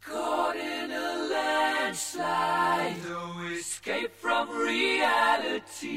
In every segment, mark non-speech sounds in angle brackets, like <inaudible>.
Caught in a landslide, no escape from reality.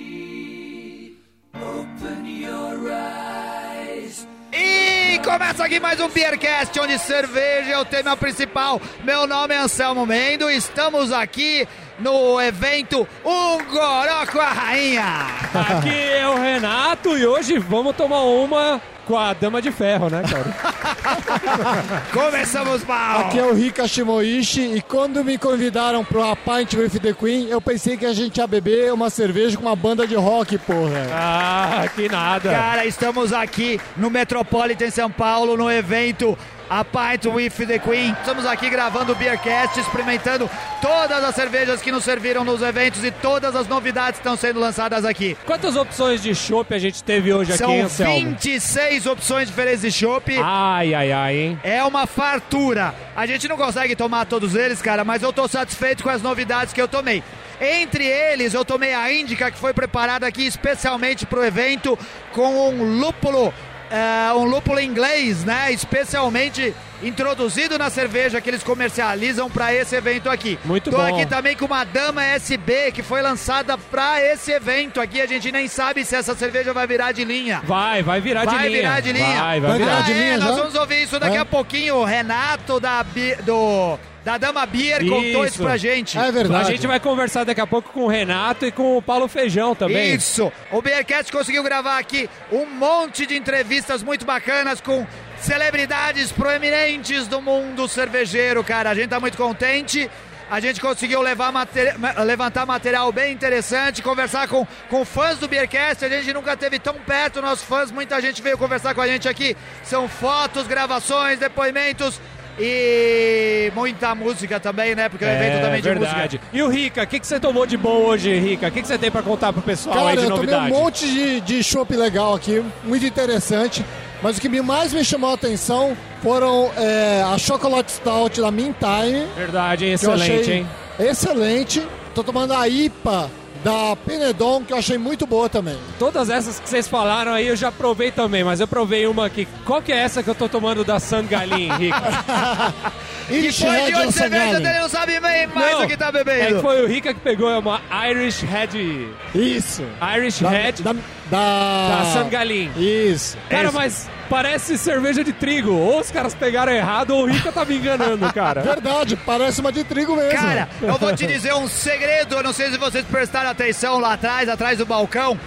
Open your eyes. E começa aqui mais um Beercast, onde cerveja é o tema principal. Meu nome é Anselmo Mendo, estamos aqui no evento Um Goró com a Rainha. Aqui é o Renato e hoje vamos tomar uma com a Dama de Ferro, né, cara? <laughs> Começamos mal. Aqui é o Rika Shimoishi e quando me convidaram pro A Pint with the Queen, eu pensei que a gente ia beber uma cerveja com uma banda de rock, porra. Ah, que nada. Cara, estamos aqui no Metropolitan São Paulo, no evento a Pint with the Queen. Estamos aqui gravando o Beercast, experimentando todas as cervejas que nos serviram nos eventos e todas as novidades que estão sendo lançadas aqui. Quantas opções de chopp a gente teve hoje São aqui, Anselmo? 26 opções diferentes de chopp. Ai, ai, ai, hein? É uma fartura. A gente não consegue tomar todos eles, cara, mas eu tô satisfeito com as novidades que eu tomei. Entre eles, eu tomei a Índica, que foi preparada aqui especialmente para o evento, com um lúpulo, é, um lúpulo inglês, né? Especialmente introduzido na cerveja que eles comercializam para esse evento aqui. Muito Tô bom. aqui também com uma Dama SB, que foi lançada para esse evento aqui. A gente nem sabe se essa cerveja vai virar de linha. Vai, vai virar Vai de linha. virar de linha. Vai, vai Vai virar. Ah, de é, linha nós já? vamos ouvir isso daqui É? a pouquinho. O Renato da, do, da Dama Beer contou isso Isso. pra gente. É A verdade. gente vai conversar daqui a pouco com o Renato e com o Paulo Feijão também. Isso. O Beercast conseguiu gravar aqui um monte de entrevistas muito bacanas com celebridades proeminentes do mundo cervejeiro, cara. A gente tá muito contente. A gente conseguiu levar materi- ma- levantar material bem interessante, conversar com, com fãs do Beercast. A gente nunca teve tão perto, nossos fãs. Muita gente veio conversar com a gente aqui. São fotos, gravações, depoimentos e muita música também, né? Porque o evento também de É verdade. música. E o Rica, o que, que você tomou de bom hoje, Rica? O que, que você tem pra contar pro pessoal aí Cara, de eu tomei novidade? um monte de, de chopp legal aqui, muito interessante. Mas o que me- mais me chamou a atenção foram é, a Chocolate Stout da Meantime. Verdade, excelente, hein? Excelente. Tô tomando a IPA da Penedon, que eu achei muito boa também. Todas essas que vocês falaram aí eu já provei também, mas eu provei uma aqui. Qual que é essa que eu tô tomando da Sangalin, Rica? <laughs> E Irish foi de Red onde cerveja Oceanic. dele não sabe bem mais Não, o que tá É que bebendo. foi o Rica que pegou, é uma Irish Red. Isso. Irish Da, Red da, da, da Sangalin. Isso. Cara, Esse- mas parece cerveja de trigo. Ou os caras pegaram errado ou o Rica tá me enganando, cara. <laughs> Verdade, parece uma de trigo mesmo. Cara, <laughs> eu vou te dizer um segredo, eu não sei se vocês prestaram atenção lá atrás, atrás do balcão.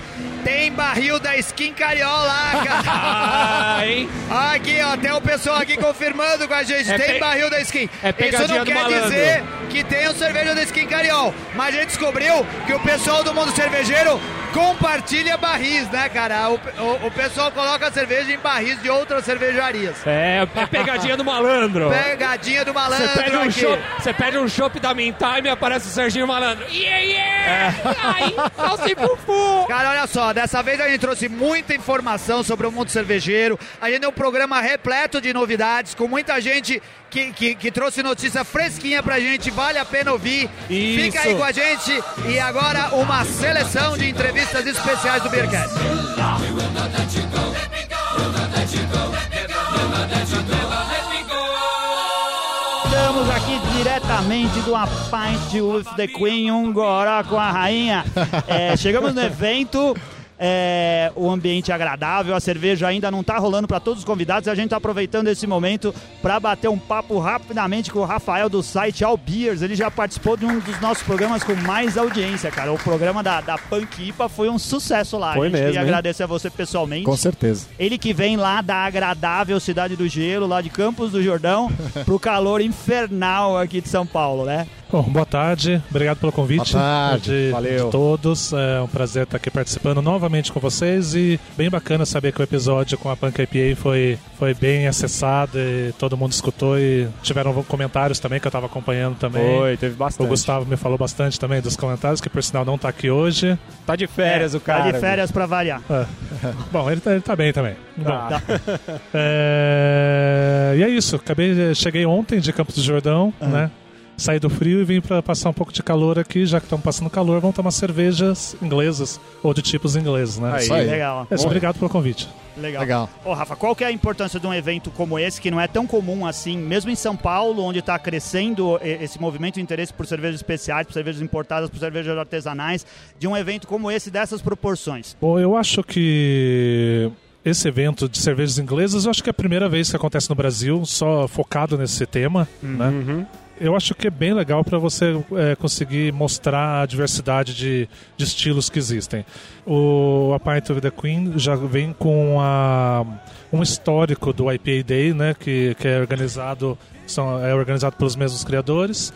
Tem barril da Skin Cariola lá, cara. <laughs> Ah, hein? Aqui, ó, tem o pessoal aqui confirmando com a gente. É tem pe- barril da Skin. é Isso não quer malandro. dizer que tem o cerveja da Skin Cariol. Mas a gente descobriu que o pessoal do mundo cervejeiro compartilha barris, né, cara? O, o- o pessoal coloca a cerveja em barris de outras cervejarias. É, é pegadinha do malandro. Pegadinha do malandro Você pede, um chopp, você pede um chopp da Meantime e aparece o Serginho Malandro. Yeah, yeah! Ai, salsi fufu! Cara, olha só, dessa vez a gente trouxe muita informação sobre o mundo cervejeiro. A gente tem um programa repleto de novidades, com muita gente que, que, que trouxe notícia fresquinha pra gente. Vale a pena ouvir. Isso. Fica aí com a gente. E agora uma seleção de entrevistas especiais do Beercast. Estamos aqui diretamente do A Pint with the Queen, um goró com a rainha. <laughs> É, chegamos no evento, é, o ambiente é agradável, a cerveja ainda não está rolando para todos os convidados. A gente está aproveitando esse momento para bater um papo rapidamente com o Rafael do site All Beers. Ele já participou de um dos nossos programas com mais audiência, cara. O programa da, da Punk IPA foi um sucesso lá. Foi a gente mesmo, queria hein? agradecer a você pessoalmente. Com certeza. Ele que vem lá da agradável cidade do gelo, lá de Campos do Jordão, pro calor infernal aqui de São Paulo, né? Bom, boa tarde, obrigado pelo convite. Boa tarde, de, valeu. de todos. É um prazer estar aqui participando novamente com vocês e bem bacana saber que o episódio com a Punk IPA foi, foi bem acessado e todo mundo escutou e tiveram comentários também que eu estava acompanhando também. teve O bastante. Gustavo me falou bastante também dos comentários, que por sinal não está aqui hoje. Tá de férias o cara. Tá de férias pra variar. É. <laughs> Bom, ele tá, ele tá bem também. Tá. Bom, é, E é isso, acabei, cheguei ontem de Campos do Jordão, né? Saí do frio e vim para passar um pouco de calor aqui, já que estamos passando calor, vamos tomar cervejas inglesas ou de tipos ingleses, né? Aí. Isso aí. Legal. É, obrigado pelo convite. Legal. Legal. Ô, Rafa, qual que é a importância de um evento como esse, que não é tão comum assim, mesmo em São Paulo, onde está crescendo esse movimento de interesse por cervejas especiais, por cervejas importadas, por cervejas artesanais, de um evento como esse, dessas proporções? Bom, eu acho que esse evento de cervejas inglesas, eu acho que é a primeira vez que acontece no Brasil, só focado nesse tema, né? Eu acho que é bem legal para você é, conseguir mostrar a diversidade de, de estilos que existem. O A Pint of the Queen já vem com a, um histórico do IPA Day, né, que, que é organizado são, é organizado pelos mesmos criadores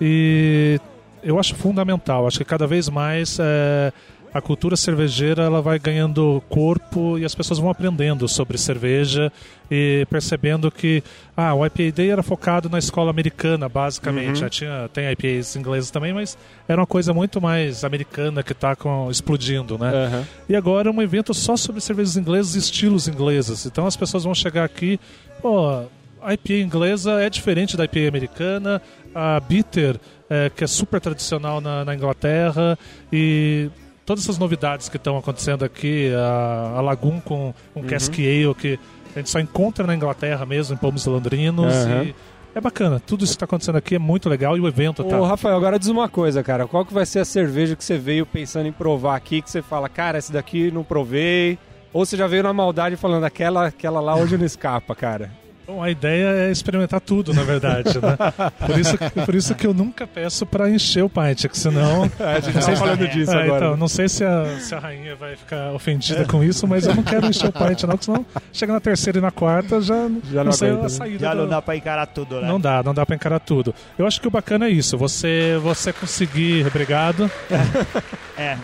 e eu acho fundamental. Acho que cada vez mais é, a cultura cervejeira ela vai ganhando corpo e as pessoas vão aprendendo sobre cerveja e percebendo que ah, o IPA Day era focado na escola americana, basicamente. Já tinha, tem IPAs ingleses também, mas era uma coisa muito mais americana que está explodindo, né? Aham. E agora é um evento só sobre cervejas inglesas e estilos ingleses. Então as pessoas vão chegar aqui, pô, a IPA inglesa é diferente da IPA americana, a bitter, é, que é super tradicional na, na Inglaterra, e todas essas novidades que estão acontecendo aqui, a, a Lagoon com um Cask Ale que a gente só encontra na Inglaterra mesmo, em Pomos Londrinos, Aham. e é bacana. Tudo isso que está acontecendo aqui é muito legal e o evento tá. Ô, Rafael, agora diz uma coisa, cara. Qual que vai ser a cerveja que você veio pensando em provar aqui, que você fala, cara, essa daqui não provei? Ou você já veio na maldade falando, aquela, aquela lá hoje não escapa, cara? Bom, a ideia é experimentar tudo, na verdade, né? Por isso, por isso que eu nunca peço pra encher o pint, que senão... <laughs> a gente tava falando disso É, agora. então, não sei se a, se a rainha vai ficar ofendida com isso, mas eu não quero encher o pint, não, porque senão chega na terceira e na quarta já, Já não não sei aguenta, a saída. Já do- não dá pra encarar tudo, né? Não dá, não dá pra encarar tudo. Eu acho que o bacana é isso, você, você conseguir... Obrigado. <laughs> É.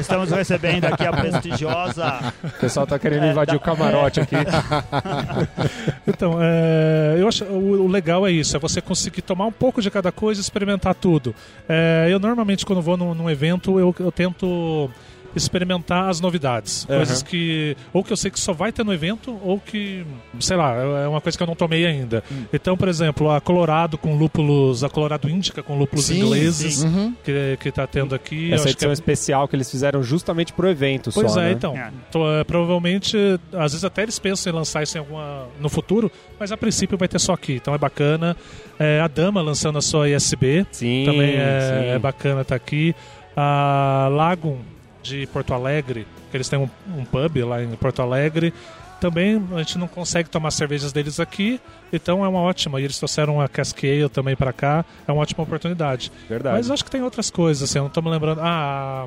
Estamos recebendo aqui a prestigiosa. O pessoal tá querendo É, invadir dá- o camarote aqui. <laughs> Então, é, eu acho o, o legal é isso, é você conseguir tomar um pouco de cada coisa e experimentar tudo. É, eu normalmente quando vou num, num evento eu, eu tento experimentar as novidades, Aham. coisas que ou que eu sei que só vai ter no evento ou que, sei lá, é uma coisa que eu não tomei ainda. Hum. Então, por exemplo, a Colorado com lúpulos, a Colorado Índica com lúpulos Sim, ingleses Uhum. que que tá tendo aqui, Essa acho que edição é especial que eles fizeram justamente pro evento Pois só, é, né? então. É. Tô, é, provavelmente, às vezes até eles pensam em lançar isso em alguma, no futuro, mas a princípio vai ter só aqui, então é bacana. É, a Dama lançando a sua ISB, Sim, também é, sim. é bacana estar aqui. A Lagoon de Porto Alegre, que eles têm um, um pub lá em Porto Alegre. Também a gente não consegue tomar cervejas deles aqui, então é uma ótima. E eles trouxeram a Cask Ale também para cá, é uma ótima oportunidade. Verdade. Mas acho que tem outras coisas, assim, eu não tô me lembrando. Ah,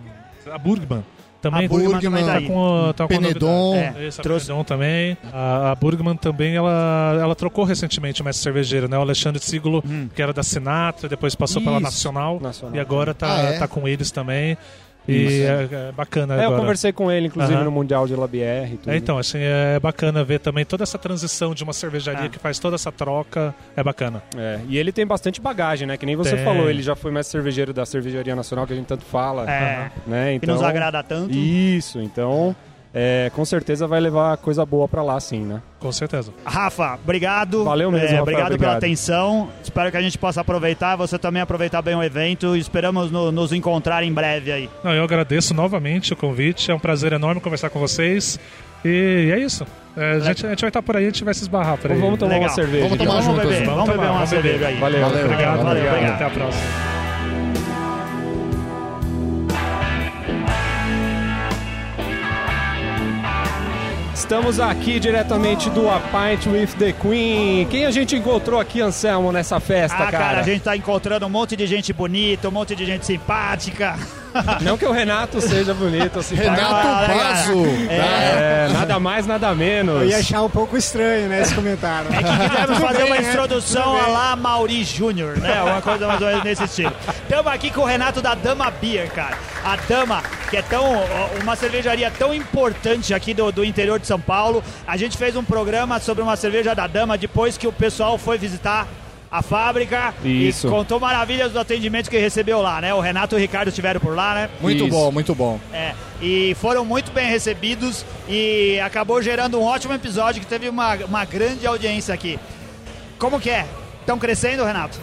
a, Burgman. Também A Burgman tá com, tá com Penedon. É, Isso, a trouxe- Penedon também. A, a Burgman também, ela, ela trocou recentemente o mestre cervejeiro, né? O Alexandre Siglo, que era da Sinatra, depois passou pela Isso, Nacional, Nacional. e agora tá, Ah, é? tá com eles também. E é, é bacana É, eu agora. conversei com ele, inclusive, Aham. no Mundial de e tudo. É, então, assim, é bacana ver também toda essa transição de uma cervejaria Ah. que faz toda essa troca. É bacana. É, e ele tem bastante bagagem, né? Que nem você Tem. falou, ele já foi mestre cervejeiro da Cervejaria Nacional, que a gente tanto fala. É. Né? Que Então, nos agrada tanto. Isso, então, é, com certeza vai levar coisa boa pra lá, sim, né? Com certeza. Rafa, obrigado. Valeu mesmo, É, Rafael, obrigado, pela obrigado. atenção. Espero que a gente possa aproveitar, você também aproveitar bem o evento. Esperamos no- nos encontrar em breve aí. Não, eu agradeço novamente o convite. É um prazer enorme conversar com vocês. E é isso. É, a, gente, a gente vai estar por aí, a gente vai se esbarrar por aí. Vamos tomar Legal. uma cerveja. Vamos tomar então. Vamos juntos. beber, Vamos vamos beber tomar, uma vamos beber. cerveja aí. Valeu, Valeu, Obrigado, valeu, obrigado. obrigado. Até a próxima. Estamos aqui diretamente do A Pint with the Queen. Quem a gente encontrou aqui, Anselmo, nessa festa, Ah, cara, cara? a gente tá encontrando um monte de gente bonita, um monte de gente simpática. Não que o Renato seja bonito simpático. Renato Ah, legal. Basso. É, nada mais, nada menos. Eu ia achar um pouco estranho, né, esse comentário. É que <laughs> quisemos fazer uma bem, né? introdução Tudo a lá Mauri Júnior, né? Uma coisa mais ou menos nesse estilo. Estamos aqui com o Renato da Dama Beer, cara. A Dama, que é tão uma cervejaria tão importante aqui do, do interior de São Paulo. A gente fez um programa sobre uma cerveja da Dama depois que o pessoal foi visitar a fábrica Isso. e contou maravilhas do atendimento que recebeu lá, né? O Renato e o Ricardo estiveram por lá, né? Muito Isso. bom, muito bom. É, e foram muito bem recebidos e acabou gerando um ótimo episódio que teve uma, uma grande audiência aqui. Como que é? Estão crescendo, Renato?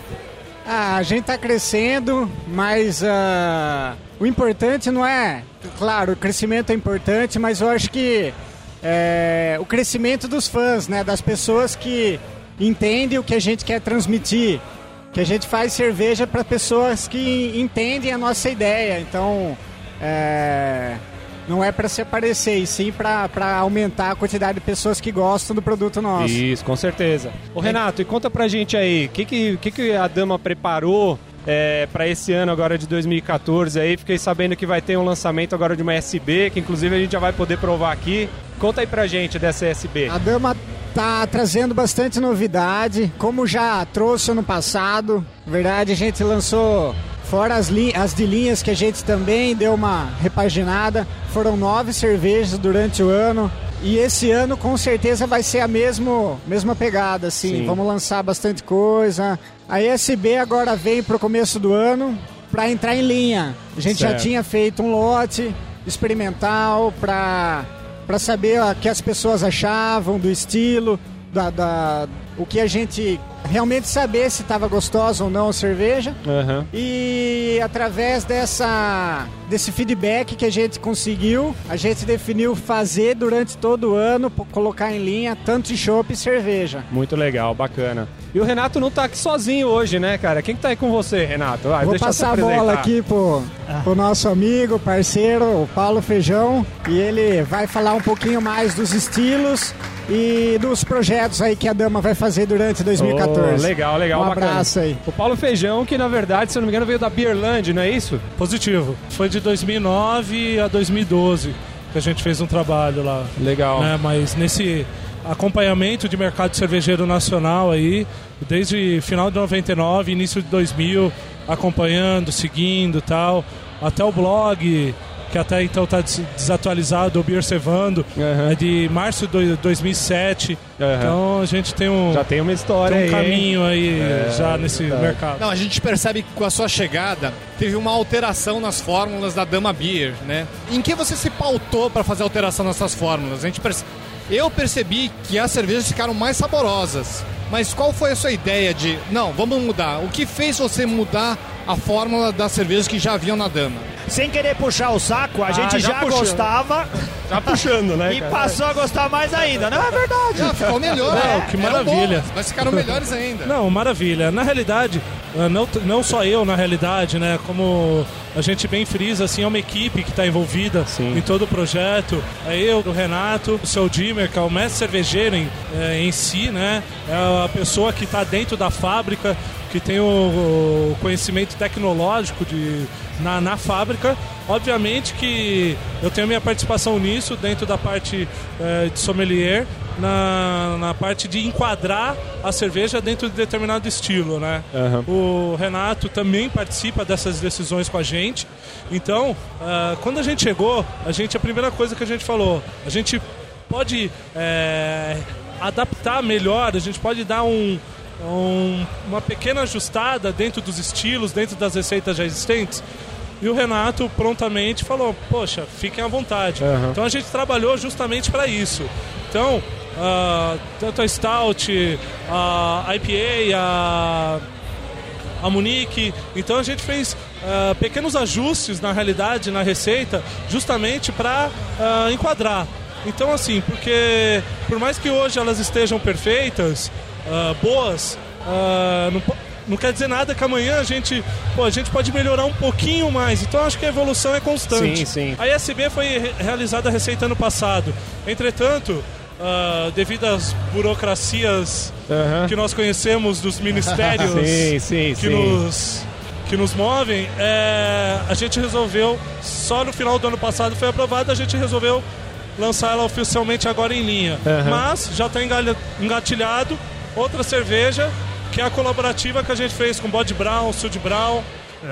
Ah, a gente tá crescendo, mas ah, o importante não é. Claro, o crescimento é importante, mas eu acho que é, o crescimento dos fãs, né? Das pessoas que entendem o que a gente quer transmitir. Que a gente faz cerveja para pessoas que entendem a nossa ideia. Então, é, não é para se aparecer, e sim para aumentar a quantidade de pessoas que gostam do produto nosso. Isso, com certeza. Ô Renato, e conta pra gente aí, o que, que, que, que a Dama preparou é, para esse ano agora de 2014 aí? Fiquei sabendo que vai ter um lançamento agora de uma SB, que inclusive a gente já vai poder provar aqui. Conta aí pra gente dessa SB. A Dama tá trazendo bastante novidade, como já trouxe ano passado. Na verdade, a gente lançou Fora as, as de linhas que a gente também deu uma repaginada. Foram nove cervejas durante o ano. E esse ano com certeza vai ser a mesmo, mesma pegada, assim. Sim. Vamos lançar bastante coisa. A ESB agora vem pro começo do ano para entrar em linha. A gente já Certo. tinha feito um lote experimental para para saber o que as pessoas achavam do estilo, da, da- o que a gente realmente saber se estava gostosa ou não a cerveja. Aham. E através dessa desse feedback que a gente conseguiu, a gente definiu fazer durante todo o ano, colocar em linha tanto de chopp e cerveja. Muito legal, bacana. E o Renato não tá aqui sozinho hoje, né, cara? Quem que tá aí com você, Renato? Vai, Vou passar a bola aqui pro, pro nosso amigo, parceiro, o Paulo Feijão, e ele vai falar um pouquinho mais dos estilos e dos projetos aí que a Dama vai fazer durante 2014. Oh, legal, legal, Um bacana. abraço aí. O Paulo Feijão, que na verdade, se eu não me engano, veio da Beerland, não é isso? Positivo. Foi de 2009 a 2012 que a gente fez um trabalho lá. Legal. né? Mas nesse acompanhamento de mercado cervejeiro nacional aí, desde final de 99, início de 2000, acompanhando, seguindo e tal, até o blog, que até então está desatualizado, o Beer Cevando, Aham. é de março de 2007. Aham. Então a gente tem um, Já tem uma história tem um aí. caminho aí É, já nesse mercado. Não, a gente percebe que com a sua chegada teve uma alteração nas fórmulas da Dama Beer, né? Em que você se pautou para fazer alteração nessas fórmulas? A gente perce- Eu percebi que as cervejas ficaram mais saborosas. Mas qual foi a sua ideia de, não, vamos mudar? O que fez você mudar a fórmula das cervejas que já haviam na Dama? Sem querer puxar o saco, a gente já já, gostava Já puxando, né, <laughs> e cara? passou a gostar mais ainda. Não é verdade. Já ficou melhor. Não, né? que maravilha. bons, mas ficaram <laughs> melhores ainda. Não, maravilha. Na realidade, não, não só eu, na realidade, né? Como a gente bem frisa, assim, é uma equipe que está envolvida Sim. em todo o projeto. É eu, o Renato, o seu Dimmer, que é o mestre cervejeiro em, eh, em si, né? É a pessoa que está dentro da fábrica, que tem o, o conhecimento tecnológico de, na, na fábrica. Obviamente que eu tenho minha participação nisso, dentro da parte eh, de sommelier, na, na parte de enquadrar a cerveja dentro de determinado estilo, né? Aham. O Renato também participa dessas decisões com a gente. Então, ah, quando a gente chegou, a gente a primeira coisa que a gente falou, a gente pode eh, adaptar melhor, a gente pode dar um, um- uma pequena ajustada dentro dos estilos, dentro das receitas já existentes. E o Renato prontamente falou: Poxa, fiquem à vontade. Aham. Então a gente trabalhou justamente para isso. Então, ah, tanto a Stout, a IPA, a, a Munique. Então a gente fez ah, pequenos ajustes na realidade, na receita, justamente para enquadrar. Então, assim, porque por mais que hoje elas estejam perfeitas, ah, boas, não, po- não quer dizer nada que amanhã a gente, pô, a gente pode melhorar um pouquinho mais. Então acho que a evolução é constante. Sim, sim. A ISB foi re- realizada a receita ano passado. Entretanto, ah, devido às burocracias que nós conhecemos dos ministérios <laughs> Sim, sim, que, sim. Nos, que nos movem, é, a gente resolveu, só no final do ano passado foi aprovado, a gente resolveu lançar ela oficialmente agora em linha. Aham. Mas já está engatilhado outra cerveja, que é a colaborativa que a gente fez com Bode Brown, Sud Brown,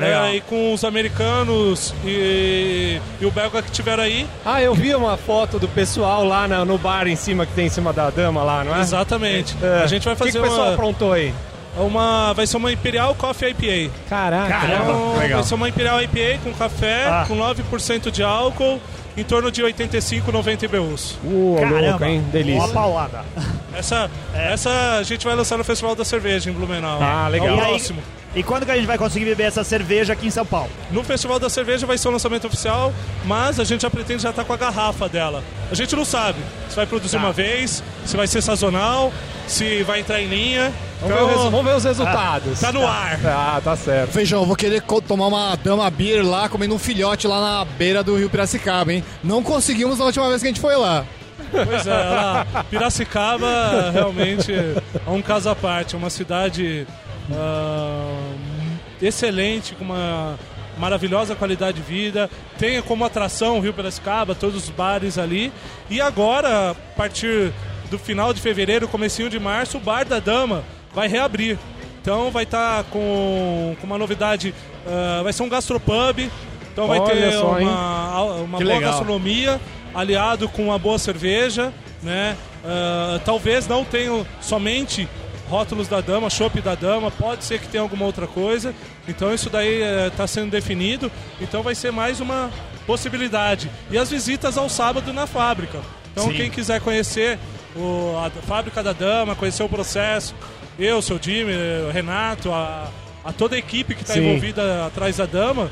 é, e com os americanos e, e o belga que tiveram aí. Ah, eu vi uma foto do pessoal lá na- no bar em cima que tem em cima da dama lá, não é? Exatamente. É. A gente vai O que, fazer que o pessoal uma, aprontou aí? uma. Vai ser uma Imperial Coffee IPA. Caraca. Caramba. Então, legal. vai ser uma Imperial IPA com café, Ah. com 9% de álcool, em torno de 85, 90 IBUs. Uh, louco, Caramba, hein? Delícia. uma paulada. Essa, essa a gente vai lançar no Festival da Cerveja em Blumenau. Ah, legal. É E o aí, próximo. E quando que a gente vai conseguir beber essa cerveja aqui em São Paulo? No Festival da Cerveja vai ser o lançamento oficial, mas a gente já pretende já estar com a garrafa dela. A gente não sabe se vai produzir Tá. uma vez, se vai ser sazonal, se vai entrar em linha. Vamos, ver, o resu- vamos ver os resultados. Tá no ar. Ah, tá certo. Feijão, eu vou querer tomar uma Dama Beer lá, comendo um filhote lá na beira do Rio Piracicaba, hein? Não conseguimos na última vez que a gente foi lá. Pois é, lá, Piracicaba realmente é um caso à parte, é uma cidade ah, excelente, com uma maravilhosa qualidade de vida, tem como atração o Rio Piracicaba, todos os bares ali, e agora, a partir do final de fevereiro, comecinho de março, o Bar da Dama vai reabrir. Então vai estar com, com uma novidade, ah, vai ser um gastropub, então vai Olha ter só, uma, uma boa legal. gastronomia aliado com uma boa cerveja, né? Ah, talvez não tenham somente rótulos da dama, chopp da dama, pode ser que tenha alguma outra coisa. Então isso daí está sendo definido. Então vai ser mais uma possibilidade. E as visitas ao sábado na fábrica. Então Sim. quem quiser conhecer o- a fábrica da dama, conhecer o processo, eu, seu Jimmy, o Renato, a, a toda a equipe que está envolvida atrás da dama,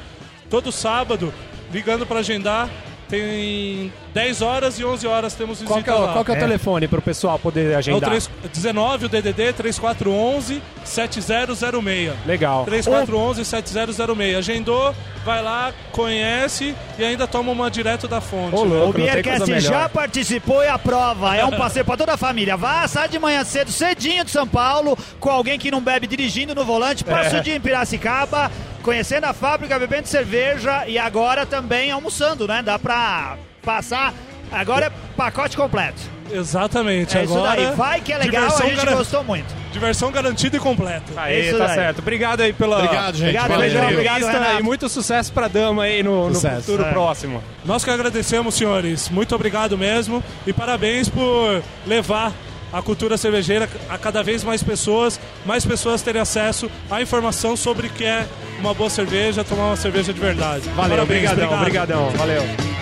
todo sábado, ligando para agendar, tem 10 horas e 11 horas temos visita Qual que é, o- lá. qual que é o telefone pro pessoal poder É o agendar? 3, 19, o DDD 3411 7006. Legal. 3411 7006. Agendou, vai lá, conhece e ainda toma uma direto da fonte. Ô, né? louco. O melhor. já participou e aprova. É um <laughs> passeio pra toda a família. Vá, sai de manhã cedo, cedinho de São Paulo, com alguém que não bebe dirigindo no volante, passa É. o dia em Piracicaba, conhecendo a fábrica, bebendo cerveja e agora também almoçando, né? Dá pra passar. Agora é pacote completo. Exatamente. É isso Agora, daí. Vai que é legal, a gente garan- gostou muito. Diversão garantida e completa. Aí, Isso tá daí. certo. Obrigado aí pela, Obrigado, gente. Obrigado, entrevista Obrigado, Renato. e muito sucesso pra Dama aí no, no futuro É. próximo. Nós que agradecemos, senhores. Muito obrigado mesmo. E parabéns por levar a cultura cervejeira a cada vez mais pessoas, mais pessoas terem acesso à informação sobre o que é uma boa cerveja, tomar uma cerveja de verdade. Valeu, Parabéns, obrigadão, obrigado. obrigadão. Valeu.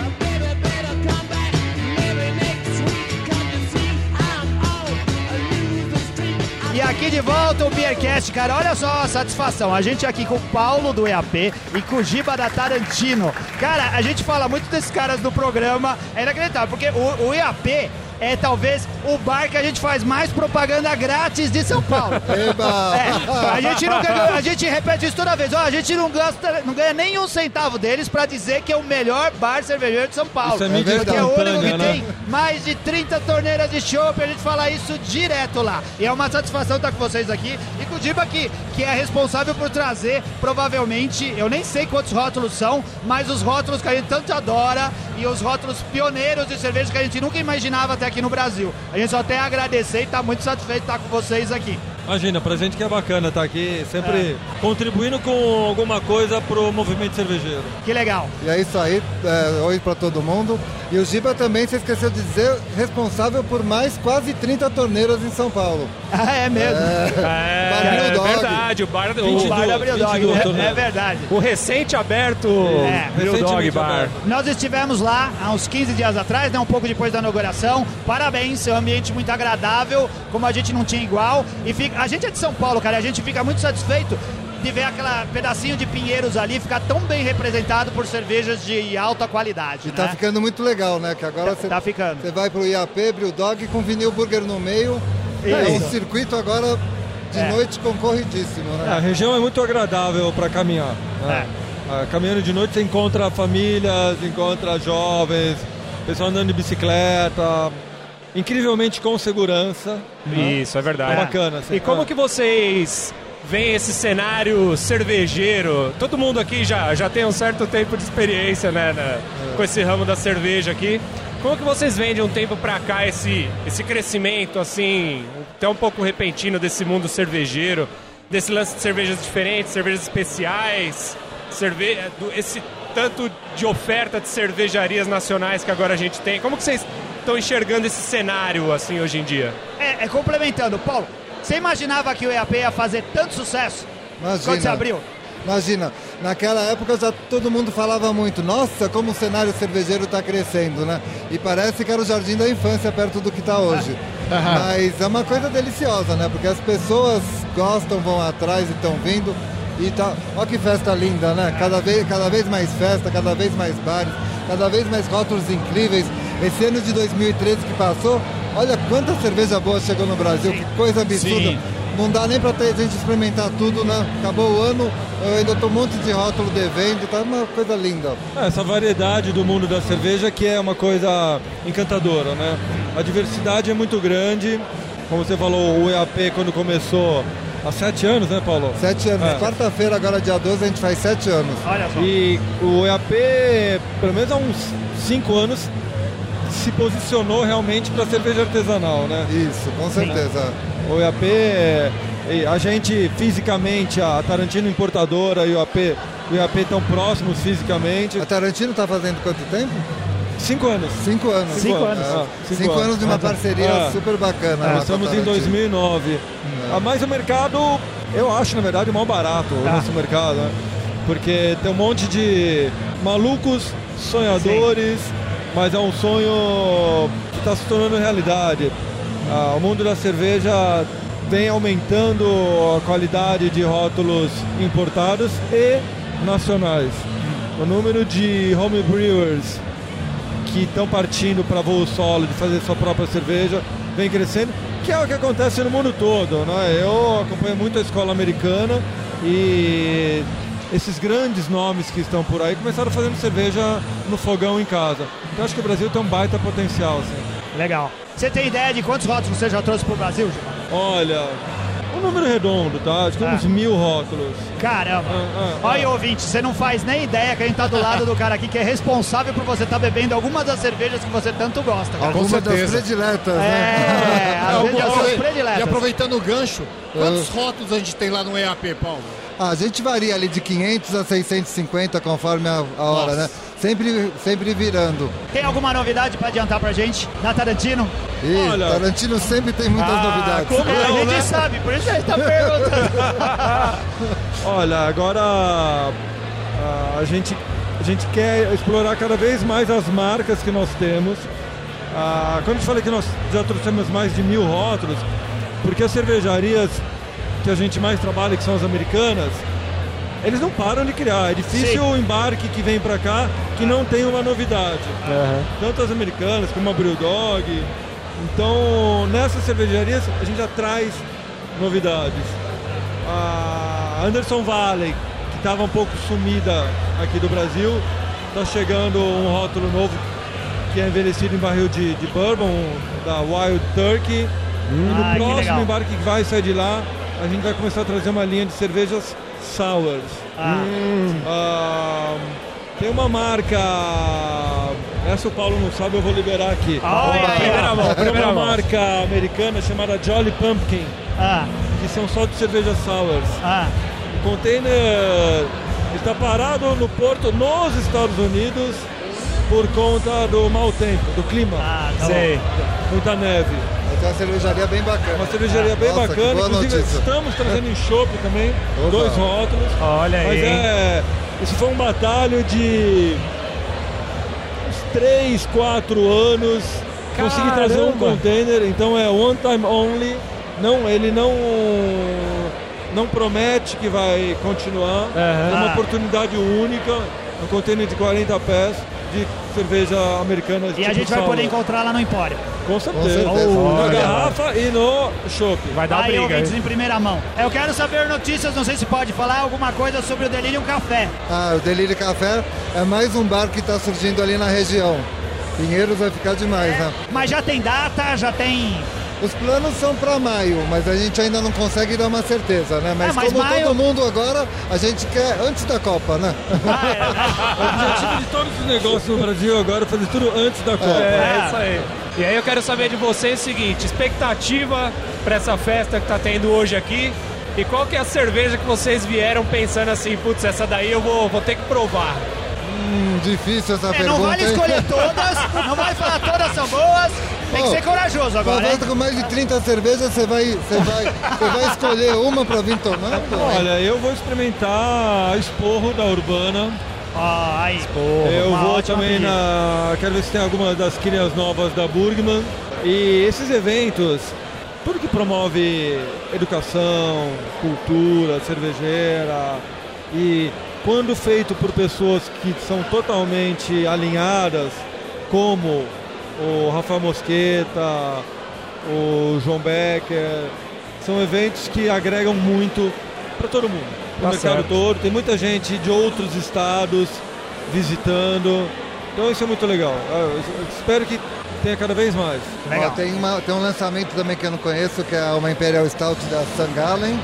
E aqui de volta o Beercast, cara, olha só a satisfação. A gente aqui com o Paulo do EAP e com o Giba da Tarantino. Cara, a gente fala muito desses caras do programa, é inacreditável, porque o, o EAP é talvez o bar que a gente faz mais propaganda grátis de São Paulo. <laughs> Eba! É, a gente nunca ganha- a gente repete isso toda vez. Ó, a gente não, gasta, não ganha nem um centavo deles pra dizer que é o melhor bar cervejeiro de São Paulo. Isso é mídia Porque é o único que né? tem mais de 30 torneiras de chopp, a gente fala isso direto lá. E é uma satisfação estar com vocês aqui. E Diba aqui, que é responsável por trazer, provavelmente, eu nem sei quantos rótulos são, mas os rótulos que a gente tanto adora e os rótulos pioneiros de cerveja que a gente nunca imaginava até aqui no Brasil. A gente só tem a agradecer e tá muito satisfeito de estar com vocês aqui. Imagina, pra gente que é bacana estar aqui, sempre É. contribuindo com alguma coisa pro movimento cervejeiro. Que legal. E é isso aí, é, oi pra todo mundo. E o Giba também, você esqueceu de dizer, responsável por mais quase 30 torneiras em São Paulo. Ah, <laughs> é mesmo. É, Bar Brewdog. é verdade, o bar, O 22, bar da Brewdog, 22 é, torneiras. é verdade. o, o recente aberto É, Brewdog recentemente Bar. aberto. Nós estivemos lá há uns 15 dias atrás, né, um pouco depois da inauguração. Parabéns, é um ambiente muito agradável, como a gente não tinha igual. E fica, a gente é de São Paulo, cara, a gente fica muito satisfeito de ver aquele pedacinho de Pinheiros ali ficar tão bem representado por cervejas de alta qualidade. E tá né? ficando muito legal, né? Que agora você Tá ficando. você vai pro IAP, Brewdog com vinil burger no meio. Isso. É um circuito agora de É. noite concorridíssimo, É, a né? região é muito agradável para caminhar. né? Ah, caminhando de noite você encontra famílias, encontra jovens, pessoal andando de bicicleta, incrivelmente com segurança. Isso, é verdade. É bacana, assim. E como Ah. que vocês veem esse cenário cervejeiro? Todo mundo aqui já, já tem um certo tempo de experiência, né, na- com esse ramo da cerveja aqui. Como que vocês veem de um tempo pra cá esse, esse crescimento, assim, até um pouco repentino desse mundo cervejeiro, desse lance de cervejas diferentes, cervejas especiais, cerve do- esse tanto de oferta de cervejarias nacionais que agora a gente tem? Como que vocês estão enxergando esse cenário, assim, hoje em dia? É, é complementando, Paulo, você imaginava que o EAP ia fazer tanto sucesso Imagina. quando você abriu? Imagina, naquela época já todo mundo falava muito, nossa, como o cenário cervejeiro está crescendo, né? E parece que era o jardim da infância perto do que está hoje. <laughs> Mas é uma coisa deliciosa, né? Porque as pessoas gostam, vão atrás e estão vindo. E tá, olha que festa linda, né? Cada vez, cada vez mais festa, cada vez mais bares, cada vez mais rótulos incríveis. Esse ano de 2013 que passou, olha quanta cerveja boa chegou no Brasil, que coisa absurda. Sim. Não dá nem pra ter, a gente experimentar tudo, né? Acabou o ano, eu ainda tô um monte de rótulo devendo, tá uma coisa linda. É, Essa variedade do mundo da cerveja que é uma coisa encantadora, né? A diversidade é muito grande. Como você falou, o EAP quando começou há sete anos, né, Paulo? Sete anos. É. Quarta-feira, agora dia 12, a gente faz sete anos. Olha só. E o EAP, pelo menos há uns cinco anos, se posicionou realmente para cerveja artesanal, né? Isso, com certeza. O EAP, é- a gente fisicamente, a Tarantino importadora e o EAP, o EAP estão próximos fisicamente. A Tarantino tá fazendo quanto tempo? Cinco anos. Cinco anos. Cinco anos. Ah, Ah, cinco, anos de uma Ah, parceria Ah. super bacana. lá Nós estamos em Tarantino. 2009. Ah, Mas o mercado, eu acho, na verdade, o mais barato, o Tá. nosso mercado. né? Porque tem um monte de malucos, sonhadores, mas é um sonho que está se tornando realidade. Ah, o mundo da cerveja vem aumentando a qualidade de rótulos importados e nacionais. O número de home brewers que estão partindo para voo solo, de fazer sua própria cerveja, vem crescendo, que é o que acontece no mundo todo. Né? Eu acompanho muito a escola americana e esses grandes nomes que estão por aí começaram fazendo cerveja no fogão em casa. Então acho que o Brasil tem um baita potencial. Assim. Legal. Você tem ideia de quantos rótulos você já trouxe pro Brasil, Gilmar? Olha, um número redondo, tá? Acho que Ah. uns mil rótulos. Caramba. Ah, ah, Olha ah. ouvinte, você não faz nem ideia que a gente tá do lado do cara aqui que é responsável por você estar bebendo algumas das cervejas que você tanto gosta, cara. Algumas das certeza. prediletas, É, né? vezes as E prediletas. aproveitando o gancho, quantos rótulos a gente tem lá no EAP, Paulo? A gente varia ali de 500 a 650 conforme a, a hora, né? Sempre, sempre virando. Tem alguma novidade pra adiantar pra gente? Da Tarantino? E Olha. Tarantino sempre tem muitas Ah, novidades. como É, a não, gente né? sabe, por isso a gente tá perguntando. <laughs> Olha, agora ah, a gente, a gente quer explorar cada vez mais as marcas que nós temos. Ah, quando eu te falei que nós já trouxemos mais de mil rótulos, porque as cervejarias que a gente mais trabalha, que são as americanas, eles não param de criar. É difícil Sim. o embarque que vem para cá que não tem uma novidade. Tanto as americanas como a Brewdog. Então, nessas cervejarias a gente já traz novidades. A Anderson Valley, que estava um pouco sumida aqui do Brasil, está chegando um rótulo novo que é envelhecido em barril de, de bourbon, da Wild Turkey. E no Ai, legal. próximo embarque que vai sair de lá, a gente vai começar a trazer uma linha de cervejas sours. Ah. Ah, tem uma marca. Essa o Paulo não sabe, eu vou liberar aqui. Olha aí, Primeira mão, primeira uma marca americana chamada Jolly Pumpkin, Ah, que são só de cervejas sours. ah. O container está parado no porto nos Estados Unidos por conta do mau tempo, do clima. Ah, tá. Muita neve. É uma cervejaria bem bacana. Uma cervejaria bem Nossa, bacana. boa Inclusive, notícia. estamos trazendo em chopp também, Opa. dois rótulos. Olha aí. Mas é. Esse foi um batalho de uns 3, 4 anos. Consegui trazer um Caramba. container, então é one time only. Não, ele não. Não promete que vai continuar. É uma oportunidade única. Um container de 40 pés de cerveja americana. E tipo a gente vai poder encontrar lá no Empório. Com certeza. certeza. Na garrafa e no chopp. Vai dar Aí, briga. ouvintes em primeira mão. Eu quero saber notícias, não sei se pode falar alguma coisa sobre o Delirium Café. Ah, o Delírio Café é mais um bar que está surgindo ali na região. Pinheiros vai ficar demais, né? Mas já tem data, já tem. Os planos são para maio, mas a gente ainda não consegue dar uma certeza, né? Mas, É, mas como maio- todo mundo agora, a gente quer antes da Copa, né? <laughs> O objetivo de todos os negócios no Brasil agora é fazer tudo antes da Copa. É, isso aí. E aí eu quero saber de vocês o seguinte, expectativa para essa festa que tá tendo hoje aqui e qual que é a cerveja que vocês vieram pensando assim, putz, essa daí eu vou, vou ter que provar. Hum, difícil essa É, pergunta. não vale hein? escolher todas, <laughs> não vai falar todas são boas. Tem que Ô, ser corajoso agora, volta com mais de 30 cervejas, você vai, você vai, você vai escolher uma para vir tomar? Pô, Olha, eu vou experimentar a esporro da Urbana. Ó, aí. eu uma vou também na. Quero ver se tem alguma das crias novas da Burgman. E esses eventos, tudo que promove educação, cultura, cervejeira e quando feito por pessoas que são totalmente alinhadas, como o Rafael Mosqueta, o João Becker, são eventos que agregam muito para todo mundo, Tá mercado certo. todo. Tem muita gente de outros estados visitando, então isso é muito legal. Eu espero que tenha cada vez mais. Ó, tem, uma- tem um lançamento também que eu não conheço, que é uma Imperial Stout da Sangalen.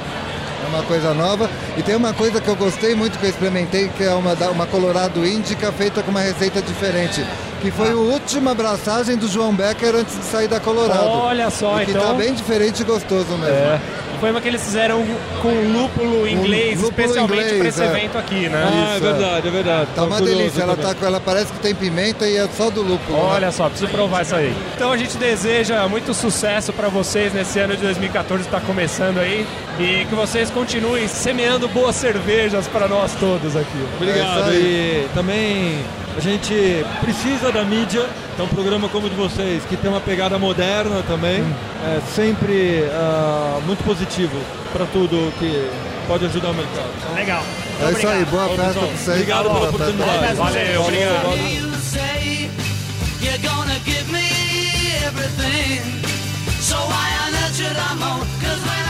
É uma coisa nova. E tem uma coisa que eu gostei muito, que eu experimentei, que é uma, uma Colorado Índica feita com uma receita diferente. Que foi a última abraçagem do João Becker antes de sair da Colorado. Olha só, e que então- tá bem diferente e gostoso mesmo. É. Foi uma que eles fizeram com lúpulo inglês, lúpulo especialmente para esse é. evento aqui, né? Ah, é verdade, é verdade. Tá uma delícia. Ela, tá, com- ela parece que tem pimenta e é só do lúpulo. né? Olha só, preciso provar isso aí. Então a gente deseja muito sucesso para vocês nesse ano de 2014 que está começando aí e que vocês continuem semeando boas cervejas para nós todos aqui. Obrigado. e também a gente precisa da mídia. Então, um programa como o de vocês, que tem uma pegada moderna também, é sempre ah, muito positivo para tudo que pode ajudar o mercado. Legal. É isso aí. Boa festa pra vocês. Obrigado pela Boa festa. oportunidade. Valeu, obrigado.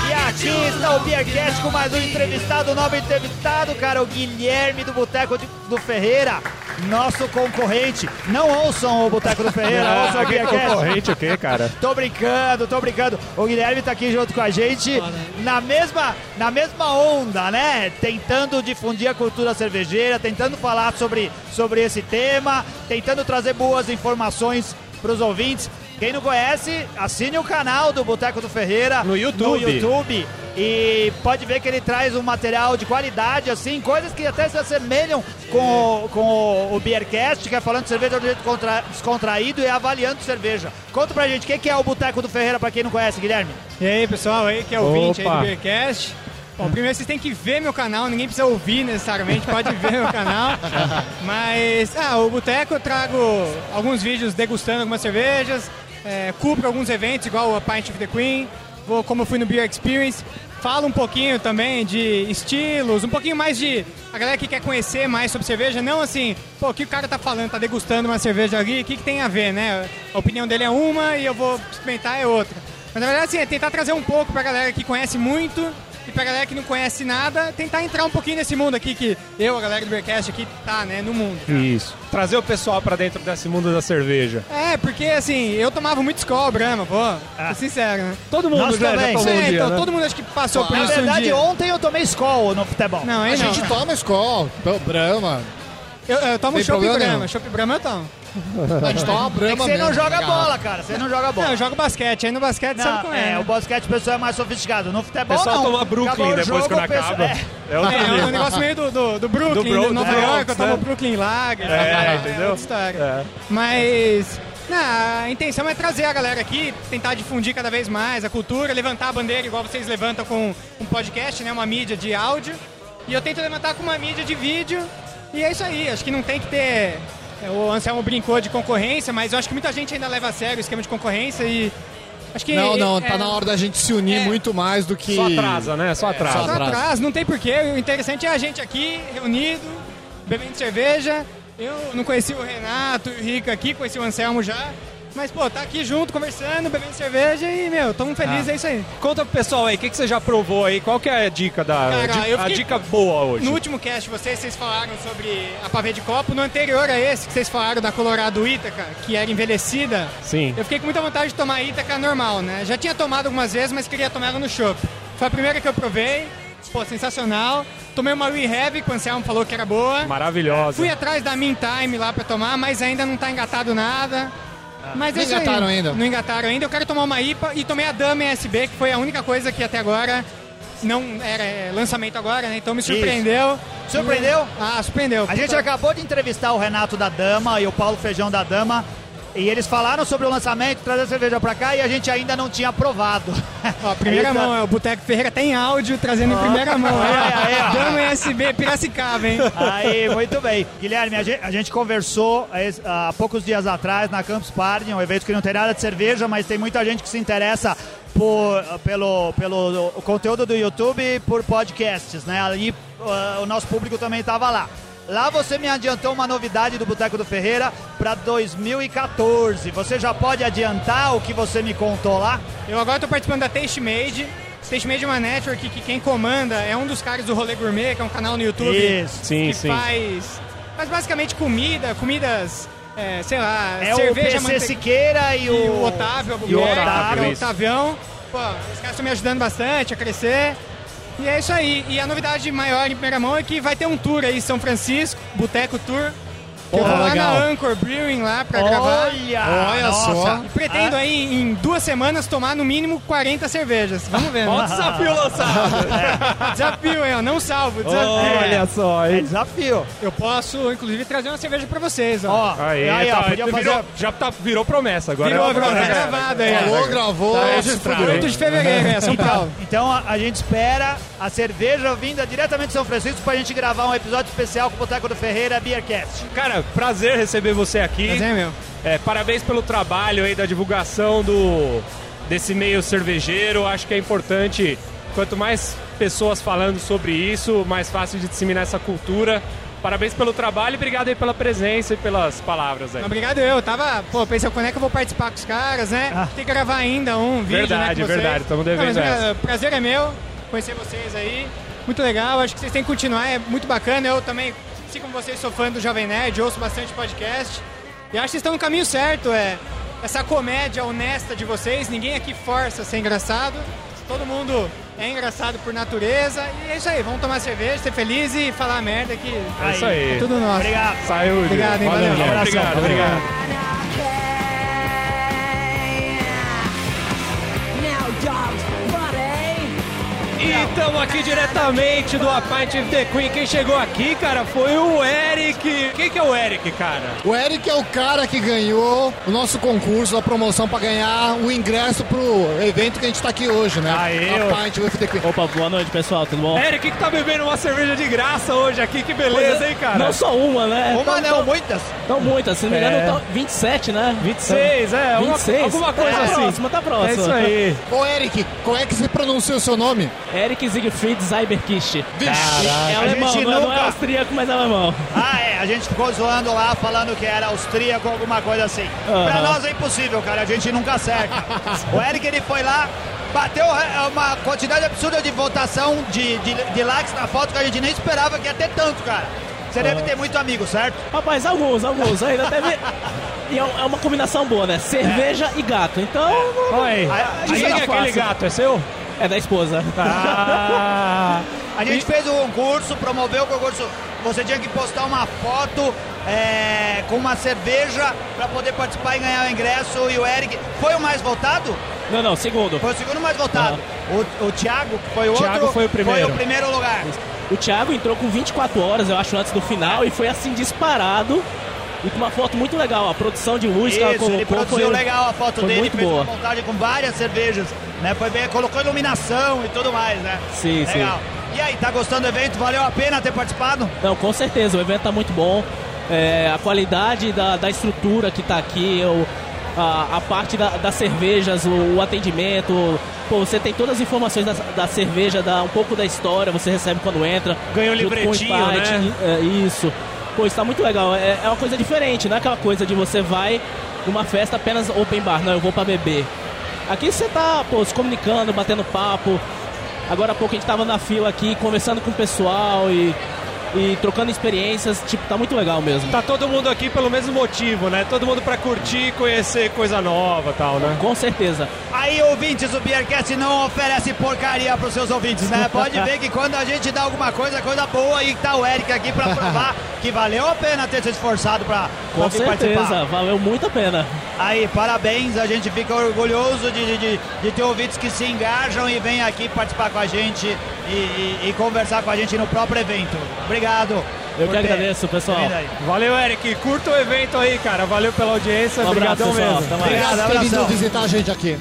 E aqui está o Beercast com mais um entrevistado, novo entrevistado, cara, o Guilherme do Boteco do Ferreira, nosso concorrente. Não ouçam o Boteco do Ferreira, <laughs> ouçam o que concorrente o quê, cara? Tô brincando, tô brincando. O Guilherme tá aqui junto com a gente na mesma, na mesma onda, né? Tentando difundir a cultura cervejeira, tentando falar sobre, sobre esse tema, tentando trazer boas informações para os ouvintes. Quem não conhece, assine o canal do Boteco do Ferreira No YouTube. no YouTube e pode ver que ele traz um material de qualidade, assim, coisas que até se assemelham com, o- com o Beercast, que é falando de cerveja de jeito contra- descontraído e avaliando cerveja. Conta pra gente, o que que é o Boteco do Ferreira, pra quem não conhece, Guilherme? E aí, pessoal, aí que é ouvinte aí do Beercast. Bom, primeiro vocês têm que ver meu canal, ninguém precisa ouvir necessariamente, pode ver meu canal. <laughs> Mas, ah, o Boteco eu trago alguns vídeos degustando algumas cervejas, é, cubro alguns eventos, igual a Pint of the Queen, vou, como eu fui no Beer Experience, falo um pouquinho também de estilos, um pouquinho mais de. A galera que quer conhecer mais sobre cerveja, não assim, pô, o que o cara tá falando, tá degustando uma cerveja ali, o que, que tem a ver, né? A opinião dele é uma e eu vou experimentar é outra. Mas na verdade, assim, é tentar trazer um pouco pra galera que conhece muito e pra galera que não conhece nada, tentar entrar um pouquinho nesse mundo aqui que eu, a galera do Beercast aqui, tá, né, no mundo. Isso. Trazer o pessoal para dentro desse mundo da cerveja. É, porque assim, eu tomava muito Skol, Brahma, pô, tô sincero, né? Todo mundo Nós já, já tomou um É, dia, então, né? todo mundo acho que passou por Na isso um verdade, dia. ontem eu tomei Skol no futebol. Não, aí A não. gente toma Skol, Brahma. Eu, eu tomo Tem Chopp problema Brahma, nenhum. Chopp Brahma eu tomo. <laughs> A gente toma É que você não mesmo, joga bola, cara, você não joga bola. Não, eu jogo basquete, aí no basquete sabe Não, como é. é, né? o basquete o pessoal é mais sofisticado. No O futebol pessoal não. toma Brooklyn Acabou o depois jogo, quando o pessoal- acaba. É. É outro É, é um negócio meio do, do, do Brooklyn, Do Bronx, do Nova né? York, eu tomo né? Brooklyn Lager. É, é, entendeu? outra história. É. Mas não, a intenção é trazer a galera aqui, tentar difundir cada vez mais a cultura, levantar a bandeira igual vocês levantam com um podcast, né, uma mídia de áudio. E eu tento levantar com uma mídia de vídeo. E é isso aí, acho que não tem que ter... é, O Anselmo brincou de concorrência, mas eu acho que muita gente ainda leva a sério o esquema de concorrência e... Acho que Não, não, é, tá na hora da gente se unir é. muito mais do que... Só atrasa, né? Só atrasa. só Só atrás. atrás, não tem porquê. O interessante é a gente aqui, reunido, bebendo cerveja. Eu não conheci o Renato e o Rica aqui, conheci o Anselmo já. Mas, pô, tá aqui junto, conversando, bebendo cerveja e, meu, tamo feliz, Ah. é isso aí. Conta pro pessoal aí, o que, que você já provou aí? Qual que é a dica da. Cara, di- eu a fiquei- dica boa hoje? No último cast vocês, vocês falaram sobre a pavê de copo. No anterior a esse, que vocês falaram da Colorado Ítaca, que era envelhecida. Sim. Eu fiquei com muita vontade de tomar Ítaca normal, né? Já tinha tomado algumas vezes, mas queria tomar ela no chopp. Foi a primeira que eu provei. Pô, sensacional. Tomei uma Rehab, que o Anselmo falou que era boa. Maravilhosa. Fui atrás da Meantime lá pra tomar, mas ainda não tá engatado nada. Mas Não é isso engataram ainda? Não engataram ainda. Eu quero tomar uma IPA e tomei a Dama SB, que foi a única coisa que até agora não era é, lançamento agora, né? Então me surpreendeu. Surpreendeu? Ah, surpreendeu. A gente acabou de entrevistar o Renato da Dama e o Paulo Feijão da Dama. E eles falaram sobre o lançamento, trazer a cerveja pra cá e a gente ainda não tinha provado. <laughs> Ó, primeira Eita. mão, é o Boteco Ferreira tem áudio trazendo em primeira mão. Aí, aí, ó. Dando USB Piracicaba, hein? Aí, muito bem. Guilherme, a gente, a gente conversou eh, há poucos dias atrás na Campus Party, um evento que não tem nada de cerveja, mas tem muita gente que se interessa por, pelo, pelo conteúdo do YouTube e por podcasts, né? Ali ah, o nosso público também estava lá. Lá você me adiantou uma novidade do Boteco do Ferreira para 2014. Você já pode adiantar o que você me contou lá? Eu agora tô participando da Taste Made. Taste Made é uma network que quem comanda é um dos caras do Rolê Gourmet, que é um canal no YouTube Isso. Sim, que sim. faz faz basicamente comida, comidas, é, sei lá, É cerveja, o PC mante- Siqueira e e o, o Otávio, e o Otávio. é o Otavião. Pô, os caras estão me ajudando bastante a crescer. E é isso aí. E a novidade maior em primeira mão é que vai ter um tour aí em São Francisco, Boteco Tour. Que eu vou lá legal. na Anchor Brewing lá pra gravar. Olha! Olha nossa. só. E pretendo aí em duas semanas tomar no mínimo 40 cervejas. Vamos ver, Ó o né? desafio lançado. <laughs> Desafio, hein? ó, Não salvo, desafio. Olha só, É hein? desafio. Eu posso, inclusive, trazer uma cerveja pra vocês, ó. Ó, Aí, aí, ó, tá, virou, fazer... já tá, virou promessa agora. Virou, é uma virou, tá promessa. gravado aí. ó. Falou, gravou, Tá registrado, fudeu. 8 de fevereiro, é, São Paulo. <laughs> Então a, a gente espera a cerveja vinda diretamente de São Francisco pra gente gravar um episódio especial com o Boteco do Ferreira Beercast. Cara, prazer receber você aqui. Mas é, meu. É, parabéns pelo trabalho aí da divulgação do desse meio cervejeiro. Acho que é importante, quanto mais pessoas falando sobre isso, mais fácil de disseminar essa cultura. Parabéns pelo trabalho e obrigado aí pela presença e pelas palavras aí. Obrigado eu. Tava, pô, pensei, quando é que eu vou participar com os caras, né? Ah. Tem que gravar ainda um vídeo, né, Verdade, vocês. verdade, tamo devendo Não, mas, essa. é, prazer é meu conhecer vocês aí. Muito legal, acho que vocês têm que continuar, é muito bacana. Eu também, assim como vocês, sou fã do Jovem Nerd, ouço bastante podcast. E acho que vocês estão no caminho certo, é essa comédia honesta de vocês, ninguém aqui força a ser engraçado. Todo mundo é engraçado por natureza. E é isso aí, vamos tomar cerveja, ser feliz e falar merda que É isso aí. é tudo nosso. Obrigado. Saúde. Obrigado, hein, valeu. Guilherme. Abração. Obrigado, obrigado. Now, dogs, buddy. E estamos aqui diretamente do A Pint of the Queen. Quem chegou aqui, cara, foi o Eric. Quem que é o Eric, cara? O Eric é o cara que ganhou o nosso concurso, a promoção pra ganhar o ingresso pro evento que a gente tá aqui hoje, né? Aê, a ô. Pint with the Queen. Opa, boa noite, pessoal, tudo bom? Eric que tá bebendo uma cerveja de graça hoje aqui, que beleza, hein, cara? Não só uma, né? Uma Tão- não, muitas. Não muitas, se não me engano, É. tão 27, né? 26, é, alguma- 26? alguma coisa tá assim. próxima, tá próxima. É isso aí. Ô Eric, como é que você pronuncia o seu nome? Eric Siegfried Zyberkist. É A alemão, não, é- não é nunca- austríaco, mas é alemão. Ah, é, a gente ficou zoando lá, falando que era austríaco, alguma coisa assim. Aham. Pra nós é impossível, cara, a gente nunca acerta. <laughs> o Eric, ele foi lá, bateu é, uma quantidade absurda de votação de, de, de likes na foto que a gente nem esperava que ia ter tanto, cara. Você deve ter muito amigo, certo? Rapaz, alguns, alguns. Ainda teve. <laughs> E é é uma combinação boa, né? Cerveja e gato. Então. Olha aí. A- a Quem gente é é aquele gato? É seu? É da esposa. Ah, A gente fez o concurso, promoveu o concurso. Você tinha que postar uma foto é, com uma cerveja pra poder participar e ganhar o ingresso. E o Eric foi o mais votado? Não, não, segundo. Foi o segundo mais votado. O, o Thiago, que foi o Thiago outro, foi o primeiro. Foi o primeiro lugar. O Thiago entrou com 24 horas, eu acho, antes do final, e foi assim disparado. E com uma foto muito legal. A produção de luz que ela Isso, colocou ele produziu foi, legal a foto dele, muito fez boa. uma montagem com várias cervejas, né? Foi bem, colocou iluminação e tudo mais, né? Sim, legal. E aí, tá gostando do evento? Valeu a pena ter participado? Não, com certeza, o evento tá muito bom. É, a qualidade da, da estrutura que tá aqui, o, a, a parte da- das cervejas, o, o atendimento. Pô, você tem todas as informações da, da cerveja, da, um pouco da história, você recebe quando entra. Ganha um junto com o livretinho, né? é, isso. Pô, isso tá muito legal. É, é uma coisa diferente, não é aquela coisa de você vai numa festa apenas open bar, não, eu vou pra beber. Aqui você tá, pô, se comunicando, batendo papo. Agora há pouco a gente tava na fila aqui, conversando com o pessoal e, e trocando experiências. Tipo, tá muito legal mesmo. Tá todo mundo aqui pelo mesmo motivo, né? Todo mundo pra curtir, conhecer coisa nova e tal, né? Com certeza. Aí, ouvintes, o Beercast não oferece porcaria pros seus ouvintes, né? Pode ver que quando a gente dá alguma coisa, coisa boa, e tá o Eric aqui pra provar <laughs> que valeu a pena ter se esforçado pra, Com pra vir certeza, participar. valeu muito a pena. Aí, parabéns, a gente fica orgulhoso de, de, de ter ouvintes que se engajam e vêm aqui participar com a gente e, e- e conversar com a gente no próprio evento. Obrigado. Eu que agradeço, pessoal. Valeu, Eric. Curta o evento aí, cara. Valeu pela audiência. Um abraço, Obrigadão pessoal. mesmo. Até mais. Obrigado, Obrigado por ter vindo abração. visitar a gente aqui.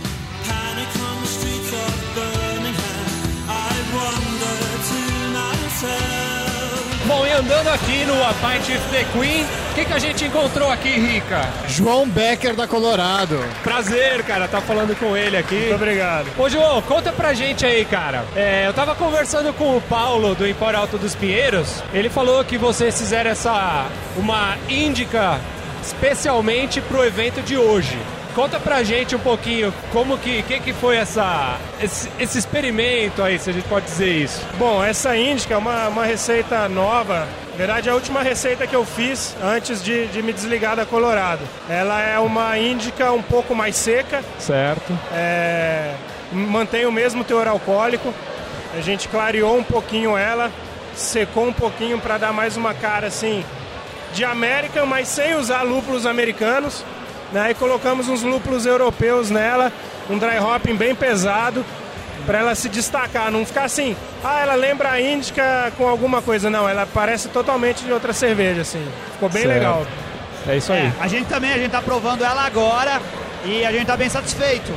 Bom, e andando aqui no A Pint with the Queen, o que, que a gente encontrou aqui, Rica? João Becker da Colorado. Prazer, cara, tá falando com ele aqui. Muito obrigado. Ô, João, conta pra gente aí, cara. É, eu tava conversando com o Paulo do Empório Alto dos Pinheiros. Ele falou que vocês fizeram essa uma índica especialmente pro evento de hoje. Conta pra gente um pouquinho como que, que, que foi essa, esse, esse experimento aí, se a gente pode dizer isso. Bom, essa índica é uma, uma receita nova. Na verdade, é a última receita que eu fiz antes de, de me desligar da Colorado. Ela é uma índica um pouco mais seca, Certo. é, mantém o mesmo teor alcoólico. A gente clareou um pouquinho ela, secou um pouquinho para dar mais uma cara assim de América, mas sem usar lúpulos americanos. Né? E colocamos uns lúpulos europeus nela, um dry hopping bem pesado, para ela se destacar, não ficar assim, ah, ela lembra a Índica com alguma coisa, não, ela parece totalmente de outra cerveja, assim. Ficou bem Certo. legal. É isso aí. É, a gente também, a gente tá provando ela agora e a gente tá bem satisfeito.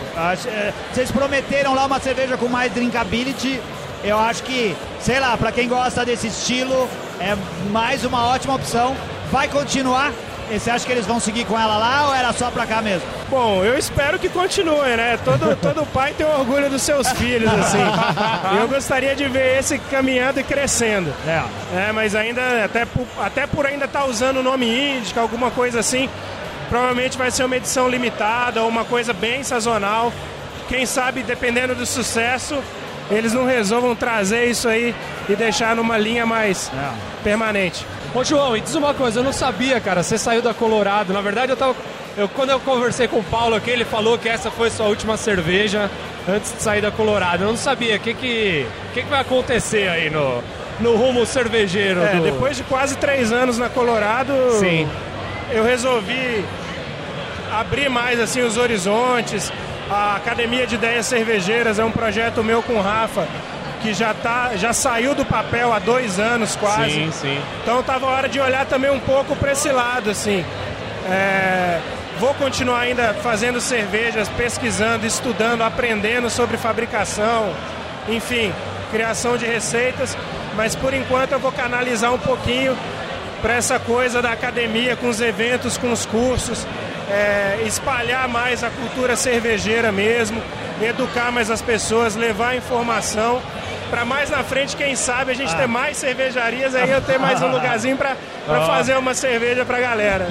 É, Vocês prometeram lá uma cerveja com mais drinkability. Eu acho que, sei lá, pra quem gosta desse estilo, é mais uma ótima opção. Vai continuar? E Você acha que eles vão seguir com ela lá ou era só pra cá mesmo? Bom, eu espero que continue, né? Todo, <laughs> todo pai tem orgulho dos seus filhos, assim. Eu gostaria de ver esse caminhando e crescendo. É. É, mas ainda, até por, até por ainda estar usando o nome Índica, alguma coisa assim, provavelmente vai ser uma edição limitada ou uma coisa bem sazonal. Quem sabe, dependendo do sucesso, eles não resolvam trazer isso aí e deixar numa linha mais permanente. Ô João, e diz uma coisa, eu não sabia, cara, você saiu da Colorado. Na verdade, eu tava. Eu, quando eu conversei com o Paulo aqui, ele falou que essa foi sua última cerveja antes de sair da Colorado. Eu não sabia. O que, que, que, que vai acontecer aí no, no rumo cervejeiro? É, do... depois de quase três anos na Colorado, Sim. eu resolvi abrir mais assim os horizontes. A Academia de Ideias Cervejeiras é um projeto meu com o Rafa que já tá, já saiu do papel há dois anos quase. Sim, sim. Então tava a hora de olhar também um pouco para esse lado assim. É, vou continuar ainda fazendo cervejas, pesquisando, estudando, aprendendo sobre fabricação, enfim, criação de receitas. Mas por enquanto eu vou canalizar um pouquinho para essa coisa da academia, com os eventos, com os cursos, é, espalhar mais a cultura cervejeira mesmo, educar mais as pessoas, levar informação. Para mais na frente, quem sabe, a gente ter mais cervejarias, aí eu ter mais um <laughs> lugarzinho para Ah. fazer uma cerveja para galera.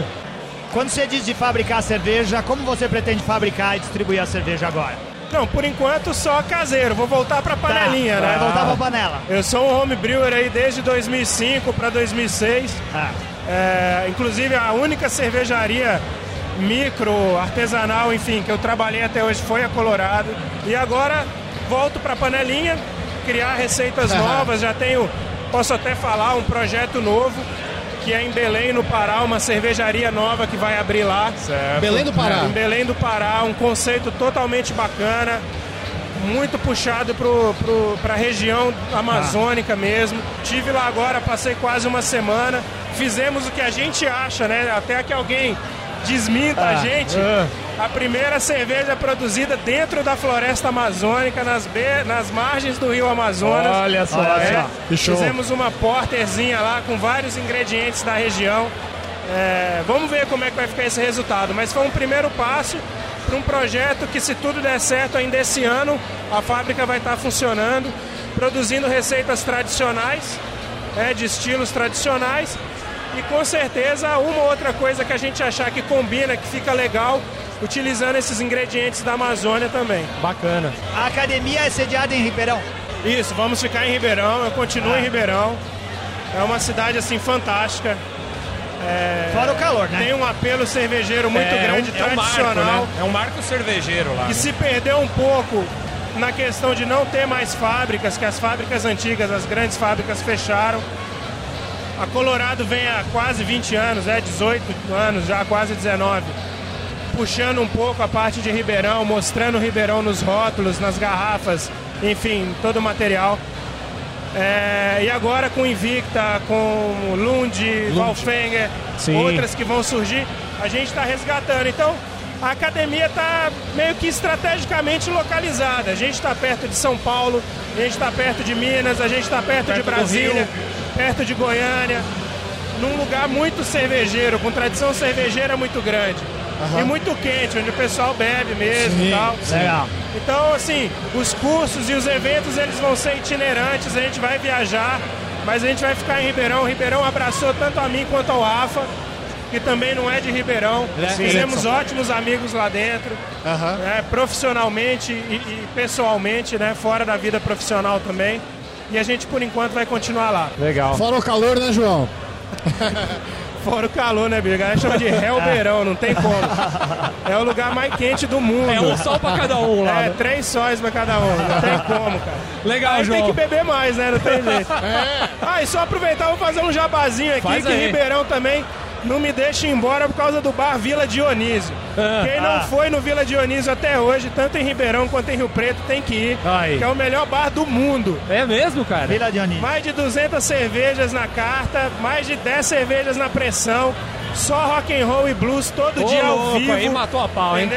Quando você diz de fabricar cerveja, como você pretende fabricar e distribuir a cerveja agora? Não, por enquanto só caseiro. Vou voltar pra panelinha, Tá, né? vai voltar pra panela. Eu sou um home brewer aí desde 2005 para 2006. Ah. É, inclusive a única cervejaria micro, artesanal, enfim, que eu trabalhei até hoje foi a Colorado. E agora volto pra panelinha, criar receitas Aham. novas. Já tenho, posso até falar, um projeto novo que é em Belém, no Pará, uma cervejaria nova que vai abrir lá. Certo. Belém do Pará. Em Belém do Pará, um conceito totalmente bacana, muito puxado para a região amazônica mesmo. Tive lá agora, passei quase uma semana. Fizemos o que a gente acha, né? Até que alguém desminta a Ah, gente. ah. A primeira cerveja produzida dentro da floresta amazônica, nas, be- nas margens do rio Amazonas. Olha só, É, olha só. Fizemos uma porterzinha lá com vários ingredientes da região. É, vamos ver como é que vai ficar esse resultado. Mas foi um primeiro passo para um projeto que, se tudo der certo ainda esse ano, a fábrica vai estar funcionando, produzindo receitas tradicionais, é, de estilos tradicionais. E com certeza uma outra coisa que a gente achar que combina, que fica legal, utilizando esses ingredientes da Amazônia também. Bacana. A academia é sediada em Ribeirão. Isso, vamos ficar em Ribeirão, eu continuo em Ribeirão. É uma cidade assim fantástica. É, Fora o calor, né? Tem um apelo cervejeiro muito É, grande, é um- é um marco, tradicional. né? É um marco cervejeiro lá. que né? se perdeu um pouco na questão de não ter mais fábricas, que as fábricas antigas, as grandes fábricas fecharam. A Colorado vem há quase 20 anos, é 18 anos, já quase 19, puxando um pouco a parte de Ribeirão, mostrando Ribeirão nos rótulos, nas garrafas, enfim, todo o material. É, e agora com Invicta, com Lund, Valfenger, Sim. outras que vão surgir, a gente está resgatando. Então, a academia está meio que estrategicamente localizada. A gente está perto de São Paulo, a gente está perto de Minas, a gente está perto, Perto de Brasília, perto de Goiânia, num lugar muito cervejeiro, com tradição cervejeira muito grande. Aham. E muito quente, onde o pessoal bebe mesmo Sim, e tal. Legal. Então, assim, os cursos e os eventos eles vão ser itinerantes, a gente vai viajar, mas a gente vai ficar em Ribeirão. O Ribeirão abraçou tanto a mim quanto ao AFA, que também não é de Ribeirão. É- Fizemos é ótimos amigos lá dentro, né, profissionalmente e, e pessoalmente, né, fora da vida profissional também. E a gente, por enquanto, vai continuar lá. Legal. Fora o calor, né, João? <laughs> Fora o calor, né, Biga? A chama de Helbeirão, <laughs> não tem como. É o lugar mais quente do mundo. É um sol pra cada um lá, <laughs> É, né? três sóis pra cada um. Não tem como, cara. Legal, Aí João. tem que beber mais, né? Não tem jeito. Ah, e só aproveitar, vou fazer um jabazinho aqui, Faz que aí. Ribeirão também não me deixa ir embora por causa do bar Vila Dionísio. Ah. Quem não Ah. foi no Vila Dionísio até hoje, tanto em Ribeirão quanto em Rio Preto, tem que ir. Aí. Que é o melhor bar do mundo. É mesmo, cara? Vila Dionísio. Mais de 200 cervejas na carta, mais de 10 cervejas na pressão, só rock and roll e blues todo Ô, dia ao louco, vivo. aí matou a pau, hein?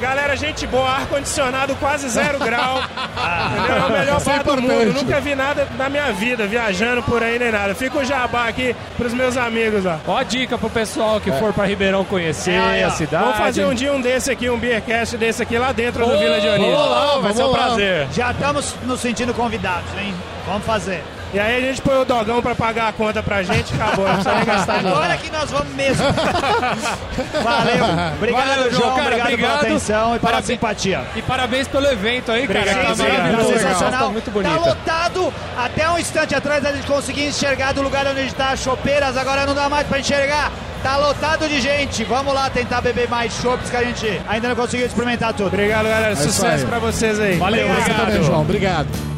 Galera, gente boa, ar-condicionado quase zero grau. <laughs> entendeu? É o melhor é bar do mundo. Nunca vi nada na minha vida, viajando por aí nem nada. Fica o jabá aqui pros meus amigos, ó. Ó dica pro pessoal que for pra Ribeirão conhecer É, a cidade. Vamos fazer um dia um desse aqui, um beercast desse aqui lá dentro do Ô, Vila Dionísio. vamos lá, vai ser um prazer. Já estamos nos sentindo convidados, hein? Vamos fazer. E aí a gente põe o dogão pra pagar a conta pra gente, acabou. Não precisa nem gastar dinheiro. Agora que nós vamos mesmo. <laughs> Valeu. Obrigado, Valeu, João. cara, obrigado, obrigado. pela atenção e pela simpatia. E parabéns pelo evento aí, cara. Obrigado, Tá obrigado. maravilhoso. Sensacional. Tá muito Tá bonita. lotado. Até um instante atrás a gente conseguia enxergar do lugar onde a gente tá as chopeiras. Agora não dá mais pra enxergar. Tá lotado de gente. Vamos lá tentar beber mais chopps que a gente ainda não conseguiu experimentar tudo. Obrigado, galera. isso Sucesso pra vocês aí. Valeu, Você obrigado. também, João. Obrigado.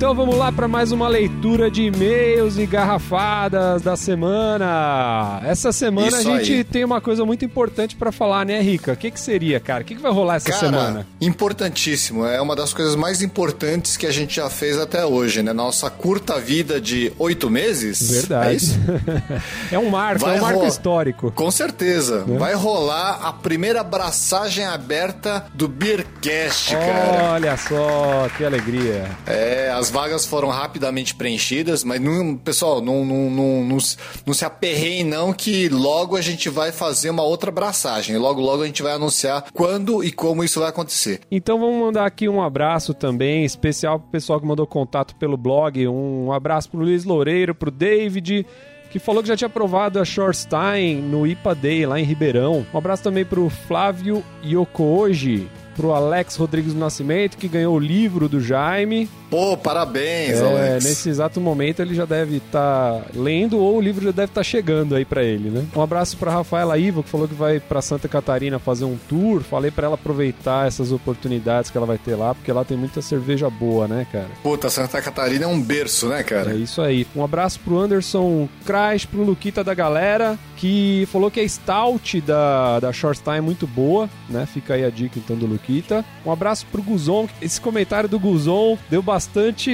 Então vamos lá para mais uma leitura de e-mails e garrafadas da semana. Essa semana Isso a gente aí. tem uma coisa muito importante para falar, né, Rica? O que, que seria, cara? O que, que vai rolar essa Cara, semana? importantíssimo. É uma das coisas mais importantes que a gente já fez até hoje, né? Nossa curta vida de oito meses. Verdade. É isso? <laughs> É um marco, Vai é um marco histórico. Com certeza. Vai rolar a primeira abraçagem aberta do Beercast, cara. Olha só, que alegria. É, as vagas foram rapidamente preenchidas, mas não, pessoal, não, não, não, não, não se aperreiem não que logo a gente vai fazer uma outra abraçagem. Logo, logo a gente vai anunciar quando e como isso vai acontecer. Então vamos mandar aqui um abraço também, especial pro pessoal que mandou contato pelo blog. Um abraço pro Luiz Loureiro, pro David, que falou que já tinha aprovado a Shorstein no IPA Day lá em Ribeirão. Um abraço também pro Flávio Yokoji, pro Alex Rodrigues do Nascimento, que ganhou o livro do Jaime. Pô, parabéns, É, Alex. nesse exato momento ele já deve estar lendo ou o livro já deve estar chegando aí pra ele, né? Um abraço pra Rafaela Ivo, que falou que vai pra Santa Catarina fazer um tour. Falei pra ela aproveitar essas oportunidades que ela vai ter lá, porque lá tem muita cerveja boa, né, cara? Puta, Santa Catarina é um berço, né, cara? É isso aí. Um abraço pro Anderson Crash, pro Luquita da galera, que falou que a stout da, da Shortstime é muito boa, né? Fica aí a dica então do Luquita. Um abraço pro Guzon. Esse comentário do Guzon deu bastante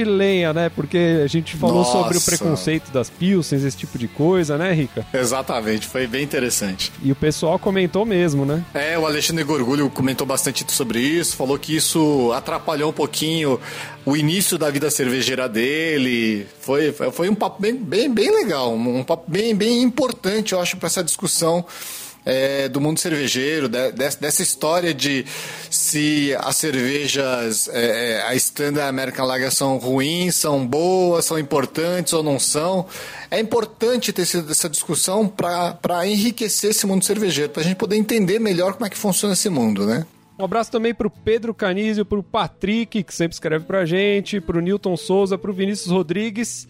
lenha, né? Porque a gente falou Nossa. sobre o preconceito das pilsens, esse tipo de coisa, né, Rica? Exatamente, foi bem interessante. E o pessoal comentou mesmo, né? É, o Alexandre Gorgulho comentou bastante sobre isso, falou que isso atrapalhou um pouquinho o início da vida cervejeira dele. Foi, foi um papo bem, bem, bem legal, um papo bem, bem importante, eu acho, para essa discussão. É, do mundo cervejeiro, de- des- dessa história de se as cervejas, é, é, a Standard American Lager são ruins, são boas, são importantes ou não são. É importante ter essa discussão para enriquecer esse mundo cervejeiro, para a gente poder entender melhor como é que funciona esse mundo, né? Um abraço também pro Pedro Canísio, pro Patrick, que sempre escreve pra gente, pro Newton Souza, pro Vinícius Rodrigues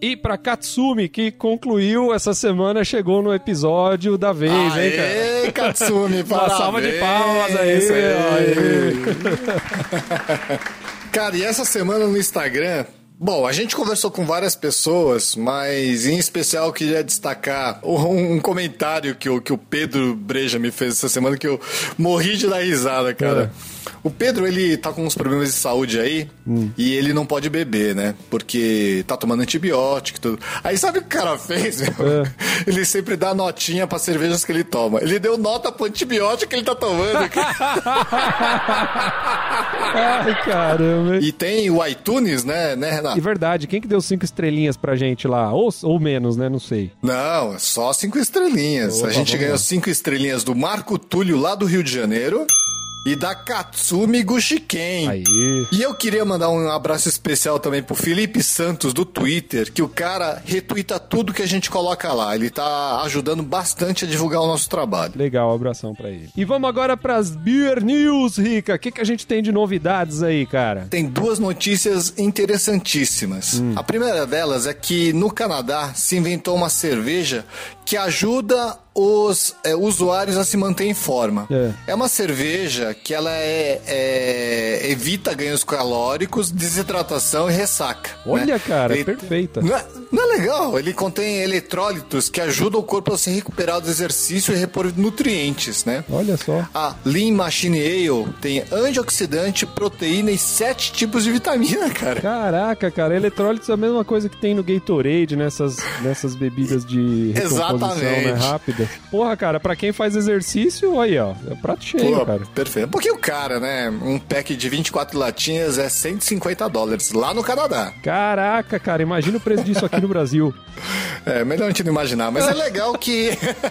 e pra Katsumi, que concluiu essa semana, chegou no episódio da vez, hein, cara? Aê, Katsumi, Uma salva de palmas aí. Isso aí. Aê. <laughs> Cara, e essa semana no Instagram Bom, a gente conversou com várias pessoas, mas em especial eu queria destacar um, um comentário que o, que o Pedro Breja me fez essa semana que eu morri de dar risada, cara. O Pedro, ele tá com uns problemas de saúde aí e ele não pode beber, né? Porque tá tomando antibiótico e tudo. Aí sabe o que o cara fez, meu? <laughs> Ele sempre dá notinha pra cervejas que ele toma. Ele deu nota pro antibiótico que ele tá tomando, <laughs> Ai, caramba. E tem o iTunes, né, né, Renato? E verdade, quem que deu cinco estrelinhas pra gente lá? Ou, ou menos, né? Não sei. Não, é só cinco estrelinhas. Opa, a gente ganhou lá. cinco estrelinhas do Marco Túlio, lá do Rio de Janeiro. E da Katsumi Gushiken. Aí. E eu queria mandar um abraço especial também pro Felipe Santos do Twitter, que o cara retuita tudo que a gente coloca lá. Ele tá ajudando bastante a divulgar o nosso trabalho. Legal, abração pra ele. E vamos agora pras Beer News, Rica. O que, que a gente tem de novidades aí, cara? Tem duas notícias interessantíssimas. A primeira delas é que no Canadá se inventou uma cerveja que ajuda os é, usuários a se manter em forma. É. É uma cerveja que ela é, é- evita ganhos calóricos, desidratação e ressaca. Olha, né? cara, Ele- perfeita. Não é, não é legal? Ele contém eletrólitos que ajudam o corpo a se recuperar do exercício e repor nutrientes, né? Olha só. A Lean Machine Ale tem antioxidante, proteína e sete tipos de vitamina, <laughs> cara. Caraca, cara, eletrólitos é a mesma coisa que tem no Gatorade, nessas, nessas bebidas de recomposição, né, Exatamente. rápida. <laughs> Porra, cara, pra quem faz exercício, aí, ó, é prato cheio, Pô, cara. Perfeito. Porque o cara, né? Um pack de 24 latinhas é 150 dólares lá no Canadá. Caraca, cara, imagina o preço disso aqui no Brasil. <laughs> É, melhor a gente não imaginar, mas é legal que.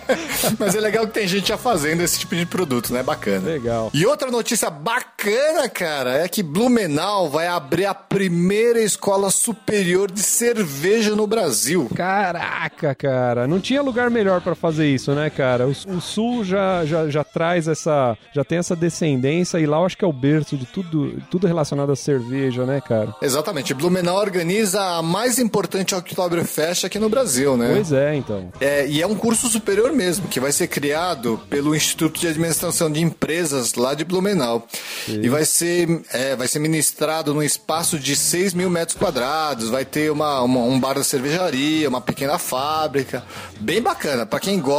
<laughs> mas é legal que tem gente já fazendo esse tipo de produto, né? Bacana. Legal. E outra notícia bacana, cara, é que Blumenau vai abrir a primeira escola superior de cerveja no Brasil. Caraca, cara, não tinha lugar melhor pra fazer isso, né, cara? O, o Sul já, já, já traz essa, já tem essa descendência e lá eu acho que é o berço de tudo, tudo relacionado à cerveja, né, cara? Exatamente. Blumenau organiza a mais importante Oktoberfest aqui no Brasil, né? Pois é, então. É, e é um curso superior mesmo, que vai ser criado pelo Instituto de Administração de Empresas lá de Blumenau. E vai ser, é, vai ser ministrado num espaço de 6 mil metros quadrados, vai ter uma, uma- um bar da cervejaria, uma pequena fábrica. Bem bacana. Pra quem gosta,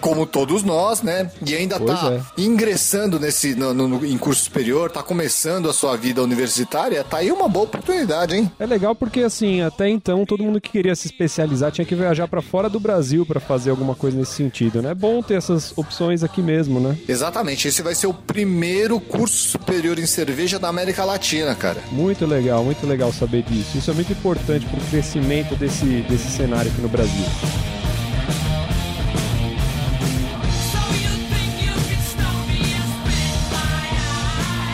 como todos nós, né? E ainda Pois tá é. ingressando nesse, no, no- em curso superior, tá começando a sua vida universitária, tá aí uma boa oportunidade, hein? É legal porque, assim, até então, todo mundo que queria se especializar tinha que viajar pra fora do Brasil pra fazer alguma coisa nesse sentido, né? É bom ter essas opções aqui mesmo, né? Exatamente, esse vai ser o primeiro curso superior em cerveja da América Latina, cara. Muito legal, muito legal saber disso. Isso é muito importante pro crescimento desse, desse cenário aqui no Brasil.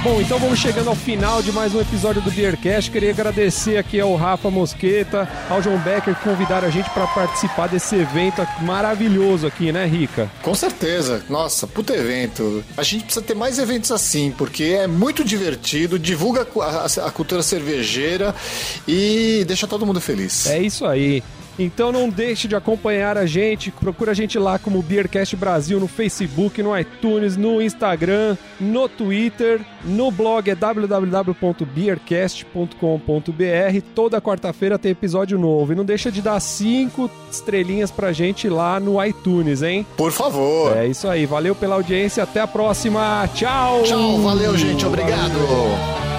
Bom, então vamos chegando ao final de mais um episódio do Beercast. Queria agradecer aqui ao Rafa Mosqueta, ao João Becker que convidaram a gente para participar desse evento maravilhoso aqui, né, Rica? Com certeza. Nossa, puta evento. A gente precisa ter mais eventos assim, porque é muito divertido, divulga a cu- a, a cultura cervejeira e deixa todo mundo feliz. É isso aí. Então não deixe de acompanhar a gente, procura a gente lá como Beercast Brasil no Facebook, no iTunes, no Instagram, no Twitter, no blog é www.beercast.com.br. Toda quarta-feira tem episódio novo. E não deixa de dar cinco estrelinhas pra gente lá no iTunes, hein? Por favor. É isso aí. Valeu pela audiência. Até a próxima. Tchau. Tchau, valeu, gente. Obrigado.